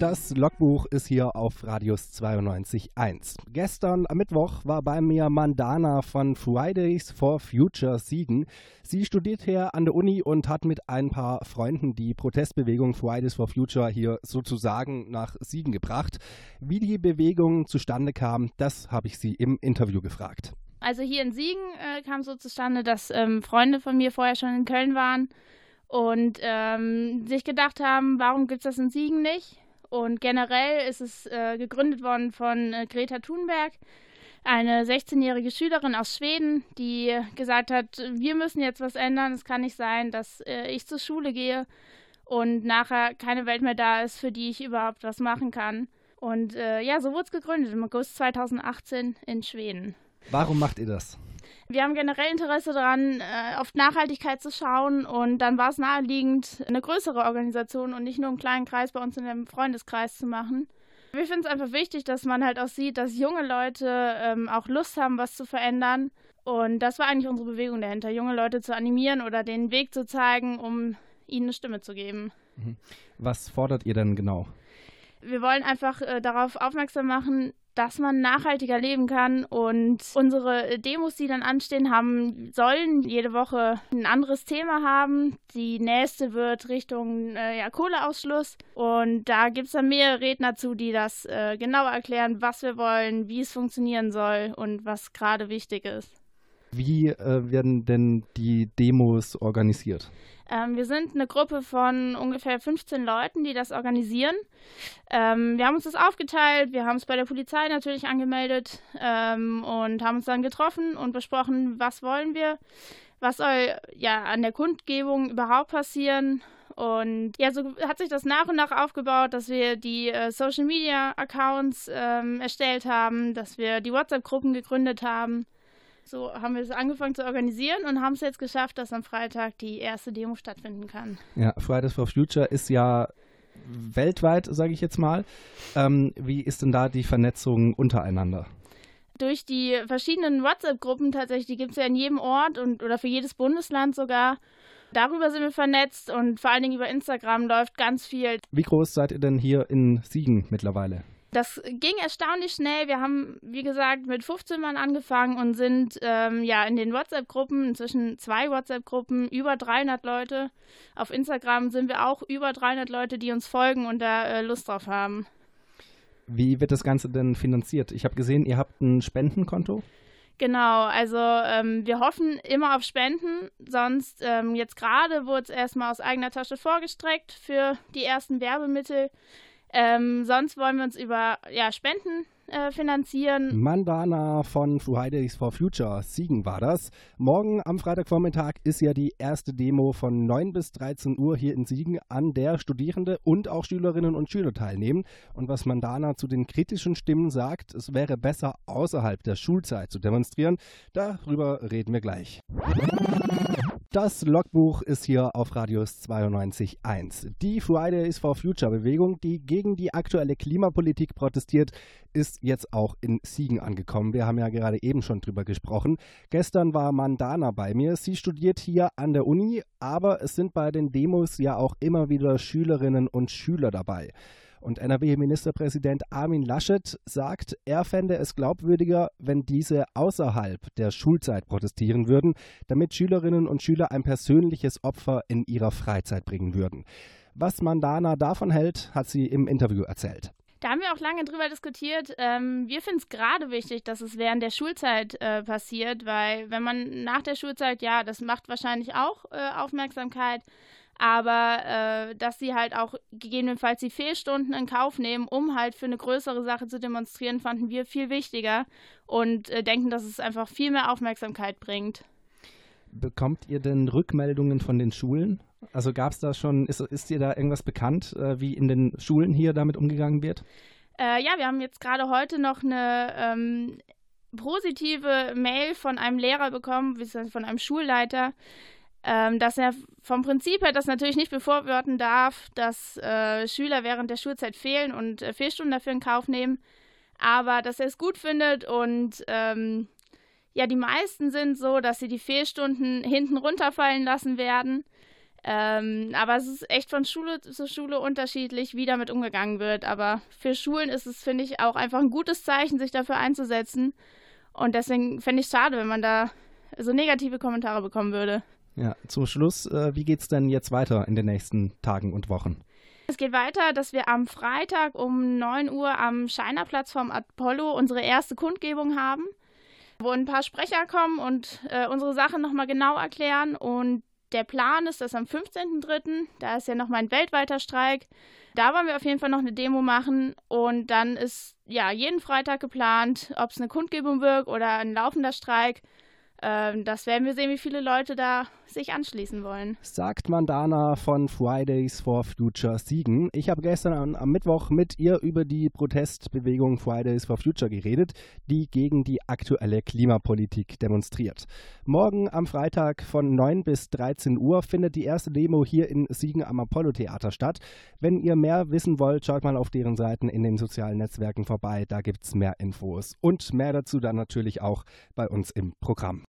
Das Logbuch ist hier auf Radius 92.1. Gestern am Mittwoch war bei mir Mandana von Fridays for Future Siegen. Sie studiert hier an der Uni und hat mit ein paar Freunden die Protestbewegung Fridays for Future hier sozusagen nach Siegen gebracht. Wie die Bewegung zustande kam, das habe ich sie im Interview gefragt. Also hier in Siegen äh, kam so zustande, dass ähm, Freunde von mir vorher schon in Köln waren und ähm, sich gedacht haben, warum gibt es das in Siegen nicht? Und generell ist es äh, gegründet worden von äh, Greta Thunberg, eine 16-jährige Schülerin aus Schweden, die gesagt hat, wir müssen jetzt was ändern. Es kann nicht sein, dass äh, ich zur Schule gehe und nachher keine Welt mehr da ist, für die ich überhaupt was machen kann. Und äh, ja, so wurde es gegründet im August 2018 in Schweden. Warum macht ihr das? Wir haben generell Interesse daran, äh, auf Nachhaltigkeit zu schauen und dann war es naheliegend, eine größere Organisation und nicht nur einen kleinen Kreis bei uns in dem Freundeskreis zu machen. Wir finden es einfach wichtig, dass man halt auch sieht, dass junge Leute ähm, auch Lust haben, was zu verändern. Und das war eigentlich unsere Bewegung dahinter, junge Leute zu animieren oder den Weg zu zeigen, um ihnen eine Stimme zu geben. Mhm. Was fordert ihr denn genau? Wir wollen einfach äh, darauf aufmerksam machen, dass man nachhaltiger leben kann. Und unsere Demos, die dann anstehen, haben, sollen jede Woche ein anderes Thema haben. Die nächste wird Richtung äh, ja, Kohleausschluss. Und da gibt es dann mehrere Redner zu, die das äh, genauer erklären, was wir wollen, wie es funktionieren soll und was gerade wichtig ist. Wie äh, werden denn die Demos organisiert? Ähm, wir sind eine Gruppe von ungefähr 15 Leuten, die das organisieren. Ähm, wir haben uns das aufgeteilt, wir haben es bei der Polizei natürlich angemeldet ähm, und haben uns dann getroffen und besprochen, was wollen wir, was soll ja an der Kundgebung überhaupt passieren. Und ja, so hat sich das nach und nach aufgebaut, dass wir die äh, Social Media Accounts ähm, erstellt haben, dass wir die WhatsApp-Gruppen gegründet haben so haben wir es angefangen zu organisieren und haben es jetzt geschafft, dass am Freitag die erste Demo stattfinden kann. Ja, Fridays for Future ist ja weltweit, sage ich jetzt mal. Ähm, wie ist denn da die Vernetzung untereinander? Durch die verschiedenen WhatsApp-Gruppen tatsächlich, die gibt es ja in jedem Ort und oder für jedes Bundesland sogar. Darüber sind wir vernetzt und vor allen Dingen über Instagram läuft ganz viel. Wie groß seid ihr denn hier in Siegen mittlerweile? Das ging erstaunlich schnell. Wir haben, wie gesagt, mit 15 Mann angefangen und sind ähm, ja in den WhatsApp-Gruppen, inzwischen zwei WhatsApp-Gruppen, über 300 Leute. Auf Instagram sind wir auch über 300 Leute, die uns folgen und da äh, Lust drauf haben. Wie wird das Ganze denn finanziert? Ich habe gesehen, ihr habt ein Spendenkonto. Genau, also ähm, wir hoffen immer auf Spenden. Sonst ähm, jetzt gerade wurde es erstmal aus eigener Tasche vorgestreckt für die ersten Werbemittel. Ähm, sonst wollen wir uns über ja, Spenden äh, finanzieren. Mandana von Fridays for Future, Siegen war das. Morgen am Freitagvormittag ist ja die erste Demo von 9 bis 13 Uhr hier in Siegen, an der Studierende und auch Schülerinnen und Schüler teilnehmen. Und was Mandana zu den kritischen Stimmen sagt, es wäre besser außerhalb der Schulzeit zu demonstrieren, darüber reden wir gleich. Das Logbuch ist hier auf Radius 92.1. Die Fridays for Future Bewegung, die gegen die aktuelle Klimapolitik protestiert, ist jetzt auch in Siegen angekommen. Wir haben ja gerade eben schon drüber gesprochen. Gestern war Mandana bei mir. Sie studiert hier an der Uni, aber es sind bei den Demos ja auch immer wieder Schülerinnen und Schüler dabei. Und NRW-Ministerpräsident Armin Laschet sagt, er fände es glaubwürdiger, wenn diese außerhalb der Schulzeit protestieren würden, damit Schülerinnen und Schüler ein persönliches Opfer in ihrer Freizeit bringen würden. Was Mandana davon hält, hat sie im Interview erzählt. Da haben wir auch lange drüber diskutiert. Ähm, wir finden es gerade wichtig, dass es während der Schulzeit äh, passiert, weil wenn man nach der Schulzeit, ja, das macht wahrscheinlich auch äh, Aufmerksamkeit, aber äh, dass sie halt auch gegebenenfalls die Fehlstunden in Kauf nehmen, um halt für eine größere Sache zu demonstrieren, fanden wir viel wichtiger und äh, denken, dass es einfach viel mehr Aufmerksamkeit bringt. Bekommt ihr denn Rückmeldungen von den Schulen? Also gab es da schon, ist, ist dir da irgendwas bekannt, äh, wie in den Schulen hier damit umgegangen wird? Äh, ja, wir haben jetzt gerade heute noch eine ähm, positive Mail von einem Lehrer bekommen, von einem Schulleiter, ähm, dass er vom Prinzip her das natürlich nicht befürworten darf, dass äh, Schüler während der Schulzeit fehlen und äh, Fehlstunden dafür in Kauf nehmen, aber dass er es gut findet und ähm, ja, die meisten sind so, dass sie die Fehlstunden hinten runterfallen lassen werden. Ähm, aber es ist echt von Schule zu Schule unterschiedlich, wie damit umgegangen wird. Aber für Schulen ist es, finde ich, auch einfach ein gutes Zeichen, sich dafür einzusetzen. Und deswegen fände ich es schade, wenn man da so negative Kommentare bekommen würde. Ja, zum Schluss, äh, wie geht es denn jetzt weiter in den nächsten Tagen und Wochen? Es geht weiter, dass wir am Freitag um 9 Uhr am Scheinerplatz vom Apollo unsere erste Kundgebung haben, wo ein paar Sprecher kommen und äh, unsere Sachen nochmal genau erklären. Und der Plan ist, dass am 15.03., da ist ja nochmal ein weltweiter Streik, da wollen wir auf jeden Fall noch eine Demo machen. Und dann ist ja jeden Freitag geplant, ob es eine Kundgebung wird oder ein laufender Streik. Ähm, das werden wir sehen, wie viele Leute da sich anschließen wollen. Sagt Mandana von Fridays for Future Siegen. Ich habe gestern am Mittwoch mit ihr über die Protestbewegung Fridays for Future geredet, die gegen die aktuelle Klimapolitik demonstriert. Morgen am Freitag von 9 bis 13 Uhr findet die erste Demo hier in Siegen am Apollo Theater statt. Wenn ihr mehr wissen wollt, schaut mal auf deren Seiten in den sozialen Netzwerken vorbei. Da gibt es mehr Infos und mehr dazu dann natürlich auch bei uns im Programm.